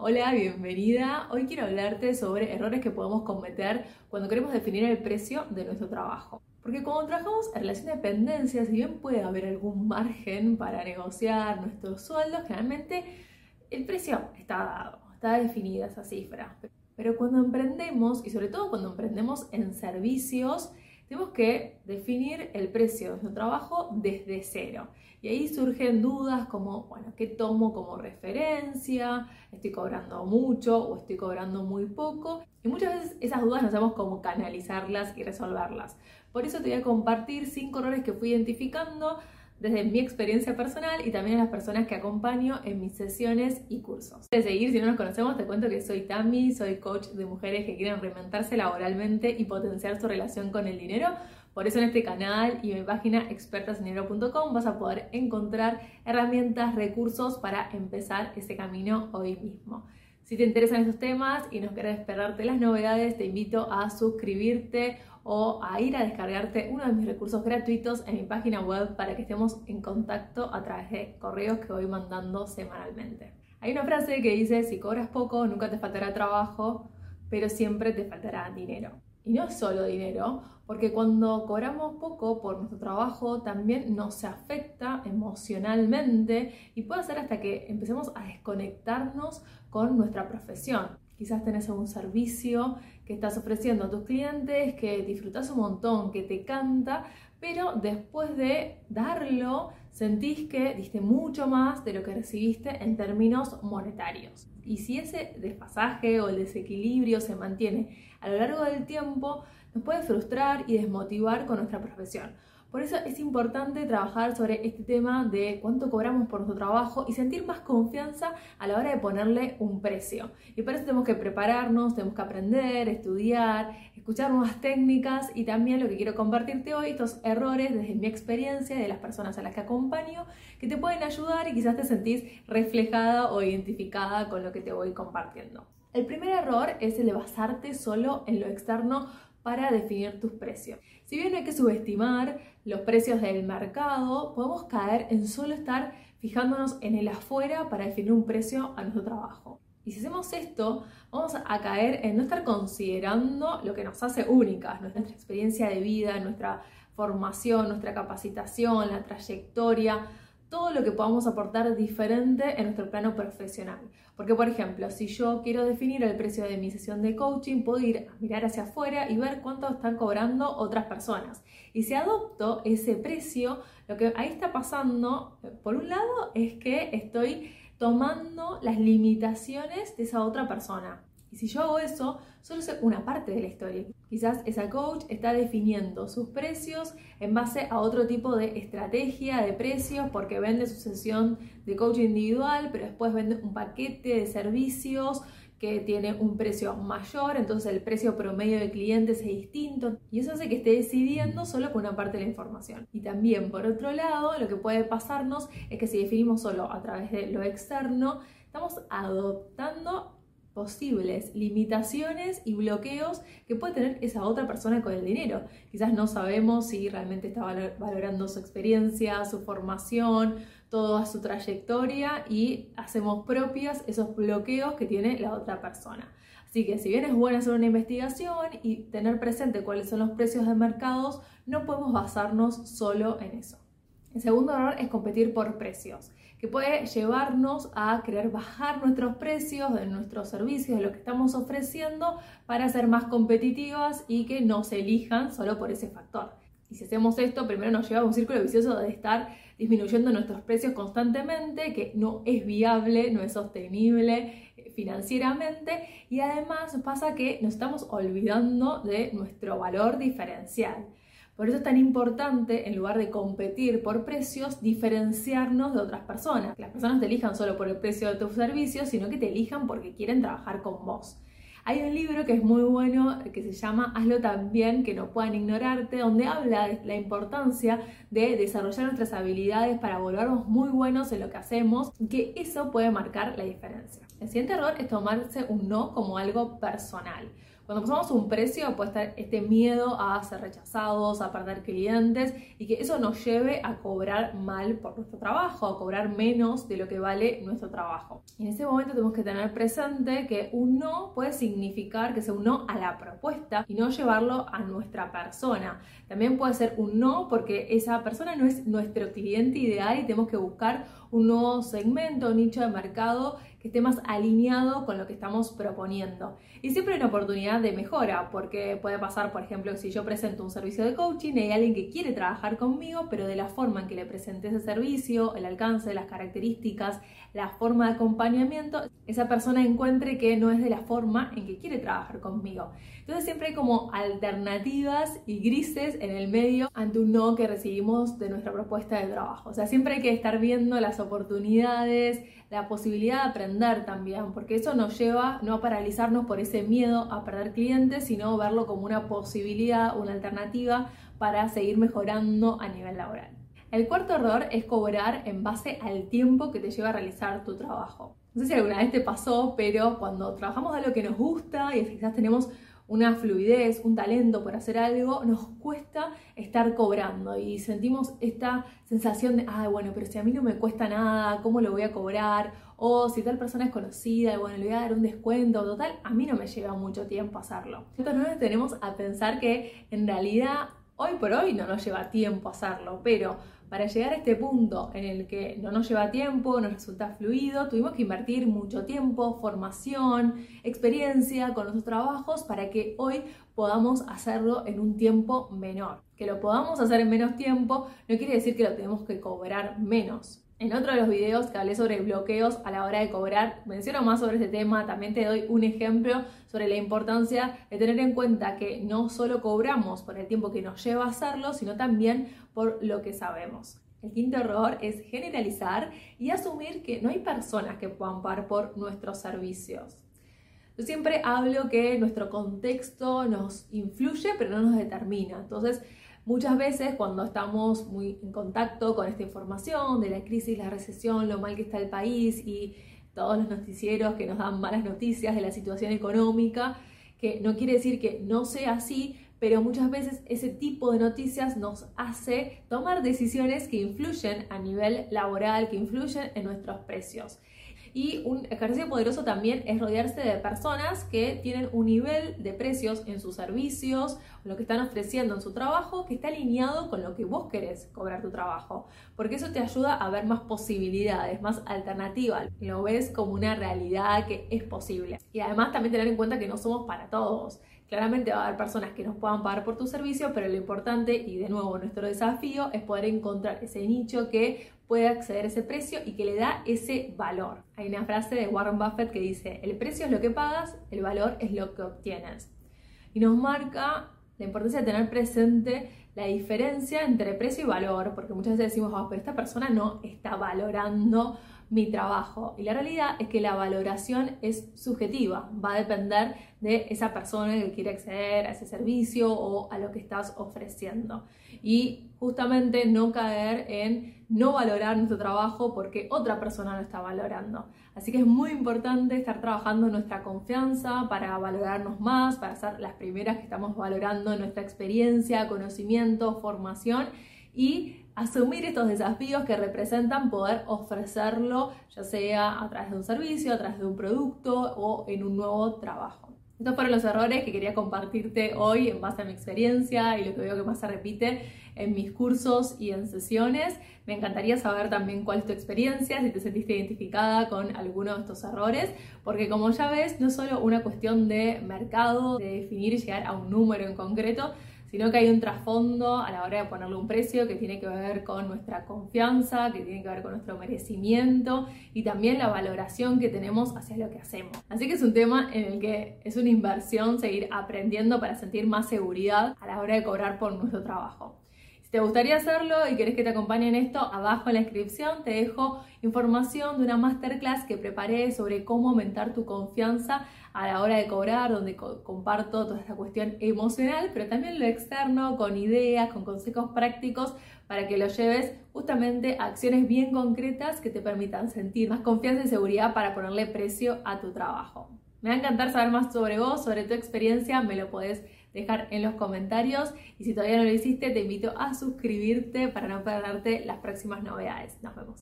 Hola, bienvenida. Hoy quiero hablarte sobre errores que podemos cometer cuando queremos definir el precio de nuestro trabajo. Porque cuando trabajamos en relación de dependencia, si bien puede haber algún margen para negociar nuestros sueldos, generalmente el precio está dado, está definida esa cifra. Pero cuando emprendemos, y sobre todo cuando emprendemos en servicios, tenemos que definir el precio de nuestro trabajo desde cero. Y ahí surgen dudas como, bueno, ¿qué tomo como referencia? ¿Estoy cobrando mucho o estoy cobrando muy poco? Y muchas veces esas dudas no sabemos cómo canalizarlas y resolverlas. Por eso te voy a compartir cinco errores que fui identificando desde mi experiencia personal y también a las personas que acompaño en mis sesiones y cursos. De seguir, si no nos conocemos, te cuento que soy Tami, soy coach de mujeres que quieren reinventarse laboralmente y potenciar su relación con el dinero. Por eso en este canal y en mi página expertasinero.com vas a poder encontrar herramientas, recursos para empezar ese camino hoy mismo. Si te interesan estos temas y no querés esperarte las novedades, te invito a suscribirte o a ir a descargarte uno de mis recursos gratuitos en mi página web para que estemos en contacto a través de correos que voy mandando semanalmente. Hay una frase que dice, si cobras poco, nunca te faltará trabajo, pero siempre te faltará dinero. Y no es solo dinero, porque cuando cobramos poco por nuestro trabajo también nos afecta emocionalmente y puede ser hasta que empecemos a desconectarnos con nuestra profesión. Quizás tenés algún servicio que estás ofreciendo a tus clientes, que disfrutas un montón, que te canta, pero después de darlo sentís que diste mucho más de lo que recibiste en términos monetarios. Y si ese desfasaje o el desequilibrio se mantiene a lo largo del tiempo, nos puede frustrar y desmotivar con nuestra profesión. Por eso es importante trabajar sobre este tema de cuánto cobramos por nuestro trabajo y sentir más confianza a la hora de ponerle un precio. Y para eso tenemos que prepararnos, tenemos que aprender, estudiar, escuchar nuevas técnicas y también lo que quiero compartirte hoy, estos errores desde mi experiencia de las personas a las que acompaño, que te pueden ayudar y quizás te sentís reflejada o identificada con lo que te voy compartiendo. El primer error es el de basarte solo en lo externo para definir tus precios. Si bien hay que subestimar los precios del mercado, podemos caer en solo estar fijándonos en el afuera para definir un precio a nuestro trabajo. Y si hacemos esto, vamos a caer en no estar considerando lo que nos hace únicas, nuestra experiencia de vida, nuestra formación, nuestra capacitación, la trayectoria, todo lo que podamos aportar diferente en nuestro plano profesional. Porque, por ejemplo, si yo quiero definir el precio de mi sesión de coaching, puedo ir a mirar hacia afuera y ver cuánto están cobrando otras personas. Y si adopto ese precio, lo que ahí está pasando, por un lado, es que estoy tomando las limitaciones de esa otra persona. Y si yo hago eso, solo sé una parte de la historia. Quizás esa coach está definiendo sus precios en base a otro tipo de estrategia de precios porque vende su sesión de coach individual, pero después vende un paquete de servicios que tiene un precio mayor, entonces el precio promedio de clientes es distinto y eso hace que esté decidiendo solo con una parte de la información. Y también, por otro lado, lo que puede pasarnos es que si definimos solo a través de lo externo, estamos adoptando posibles limitaciones y bloqueos que puede tener esa otra persona con el dinero. Quizás no sabemos si realmente está valorando su experiencia, su formación, toda su trayectoria y hacemos propias esos bloqueos que tiene la otra persona. Así que si bien es bueno hacer una investigación y tener presente cuáles son los precios de mercados, no podemos basarnos solo en eso. El segundo error es competir por precios que puede llevarnos a querer bajar nuestros precios de nuestros servicios, de lo que estamos ofreciendo, para ser más competitivas y que no se elijan solo por ese factor. Y si hacemos esto, primero nos lleva a un círculo vicioso de estar disminuyendo nuestros precios constantemente, que no es viable, no es sostenible eh, financieramente y además pasa que nos estamos olvidando de nuestro valor diferencial. Por eso es tan importante, en lugar de competir por precios, diferenciarnos de otras personas. Que las personas te elijan solo por el precio de tus servicios, sino que te elijan porque quieren trabajar con vos. Hay un libro que es muy bueno que se llama Hazlo tan bien que no puedan ignorarte, donde habla de la importancia de desarrollar nuestras habilidades para volvernos muy buenos en lo que hacemos que eso puede marcar la diferencia. El siguiente error es tomarse un no como algo personal. Cuando pasamos un precio puede estar este miedo a ser rechazados, a perder clientes y que eso nos lleve a cobrar mal por nuestro trabajo, a cobrar menos de lo que vale nuestro trabajo. Y en ese momento tenemos que tener presente que un no puede significar que sea un no a la propuesta y no llevarlo a nuestra persona. También puede ser un no porque esa persona no es nuestro cliente ideal y tenemos que buscar un nuevo segmento, nicho de mercado esté más alineado con lo que estamos proponiendo. Y siempre hay una oportunidad de mejora, porque puede pasar, por ejemplo, si yo presento un servicio de coaching y hay alguien que quiere trabajar conmigo, pero de la forma en que le presenté ese servicio, el alcance, las características, la forma de acompañamiento, esa persona encuentre que no es de la forma en que quiere trabajar conmigo. Entonces siempre hay como alternativas y grises en el medio ante un no que recibimos de nuestra propuesta de trabajo. O sea, siempre hay que estar viendo las oportunidades, la posibilidad de aprender también, porque eso nos lleva no a paralizarnos por ese miedo a perder clientes, sino verlo como una posibilidad, una alternativa para seguir mejorando a nivel laboral. El cuarto error es cobrar en base al tiempo que te lleva a realizar tu trabajo. No sé si alguna vez te pasó, pero cuando trabajamos de lo que nos gusta y quizás tenemos una fluidez, un talento por hacer algo, nos cuesta estar cobrando y sentimos esta sensación de, ah, bueno, pero si a mí no me cuesta nada, ¿cómo lo voy a cobrar? O si tal persona es conocida, bueno, le voy a dar un descuento, total, a mí no me lleva mucho tiempo hacerlo. Entonces no nos tenemos a pensar que en realidad hoy por hoy no nos lleva tiempo hacerlo, pero para llegar a este punto en el que no nos lleva tiempo, nos resulta fluido, tuvimos que invertir mucho tiempo, formación, experiencia con nuestros trabajos para que hoy podamos hacerlo en un tiempo menor. Que lo podamos hacer en menos tiempo no quiere decir que lo tenemos que cobrar menos. En otro de los videos que hablé sobre bloqueos a la hora de cobrar, menciono más sobre este tema, también te doy un ejemplo sobre la importancia de tener en cuenta que no solo cobramos por el tiempo que nos lleva a hacerlo, sino también por lo que sabemos. El quinto error es generalizar y asumir que no hay personas que puedan pagar por nuestros servicios. Yo siempre hablo que nuestro contexto nos influye, pero no nos determina. Entonces, Muchas veces cuando estamos muy en contacto con esta información de la crisis, la recesión, lo mal que está el país y todos los noticieros que nos dan malas noticias de la situación económica, que no quiere decir que no sea así, pero muchas veces ese tipo de noticias nos hace tomar decisiones que influyen a nivel laboral, que influyen en nuestros precios. Y un ejercicio poderoso también es rodearse de personas que tienen un nivel de precios en sus servicios, lo que están ofreciendo en su trabajo, que está alineado con lo que vos querés cobrar tu trabajo. Porque eso te ayuda a ver más posibilidades, más alternativas. Lo ves como una realidad que es posible. Y además también tener en cuenta que no somos para todos. Claramente va a haber personas que nos puedan pagar por tu servicio, pero lo importante y de nuevo nuestro desafío es poder encontrar ese nicho que puede acceder a ese precio y que le da ese valor. Hay una frase de Warren Buffett que dice, el precio es lo que pagas, el valor es lo que obtienes. Y nos marca la importancia de tener presente la diferencia entre precio y valor, porque muchas veces decimos, oh, pero esta persona no está valorando mi trabajo. Y la realidad es que la valoración es subjetiva, va a depender de esa persona que quiere acceder a ese servicio o a lo que estás ofreciendo. Y justamente no caer en no valorar nuestro trabajo porque otra persona lo está valorando. Así que es muy importante estar trabajando nuestra confianza para valorarnos más, para ser las primeras que estamos valorando nuestra experiencia, conocimiento, formación y asumir estos desafíos que representan poder ofrecerlo, ya sea a través de un servicio, a través de un producto o en un nuevo trabajo. Estos fueron los errores que quería compartirte hoy en base a mi experiencia y lo que veo que más se repite en mis cursos y en sesiones. Me encantaría saber también cuál es tu experiencia, si te sentiste identificada con alguno de estos errores, porque como ya ves, no es solo una cuestión de mercado, de definir y llegar a un número en concreto, sino que hay un trasfondo a la hora de ponerle un precio que tiene que ver con nuestra confianza, que tiene que ver con nuestro merecimiento y también la valoración que tenemos hacia lo que hacemos. Así que es un tema en el que es una inversión seguir aprendiendo para sentir más seguridad a la hora de cobrar por nuestro trabajo. Si te gustaría hacerlo y querés que te acompañe en esto, abajo en la descripción te dejo información de una masterclass que preparé sobre cómo aumentar tu confianza a la hora de cobrar, donde comparto toda esta cuestión emocional, pero también lo externo, con ideas, con consejos prácticos para que lo lleves justamente a acciones bien concretas que te permitan sentir más confianza y seguridad para ponerle precio a tu trabajo. Me va a encantar saber más sobre vos, sobre tu experiencia, me lo podés dejar en los comentarios y si todavía no lo hiciste te invito a suscribirte para no perderte las próximas novedades. Nos vemos.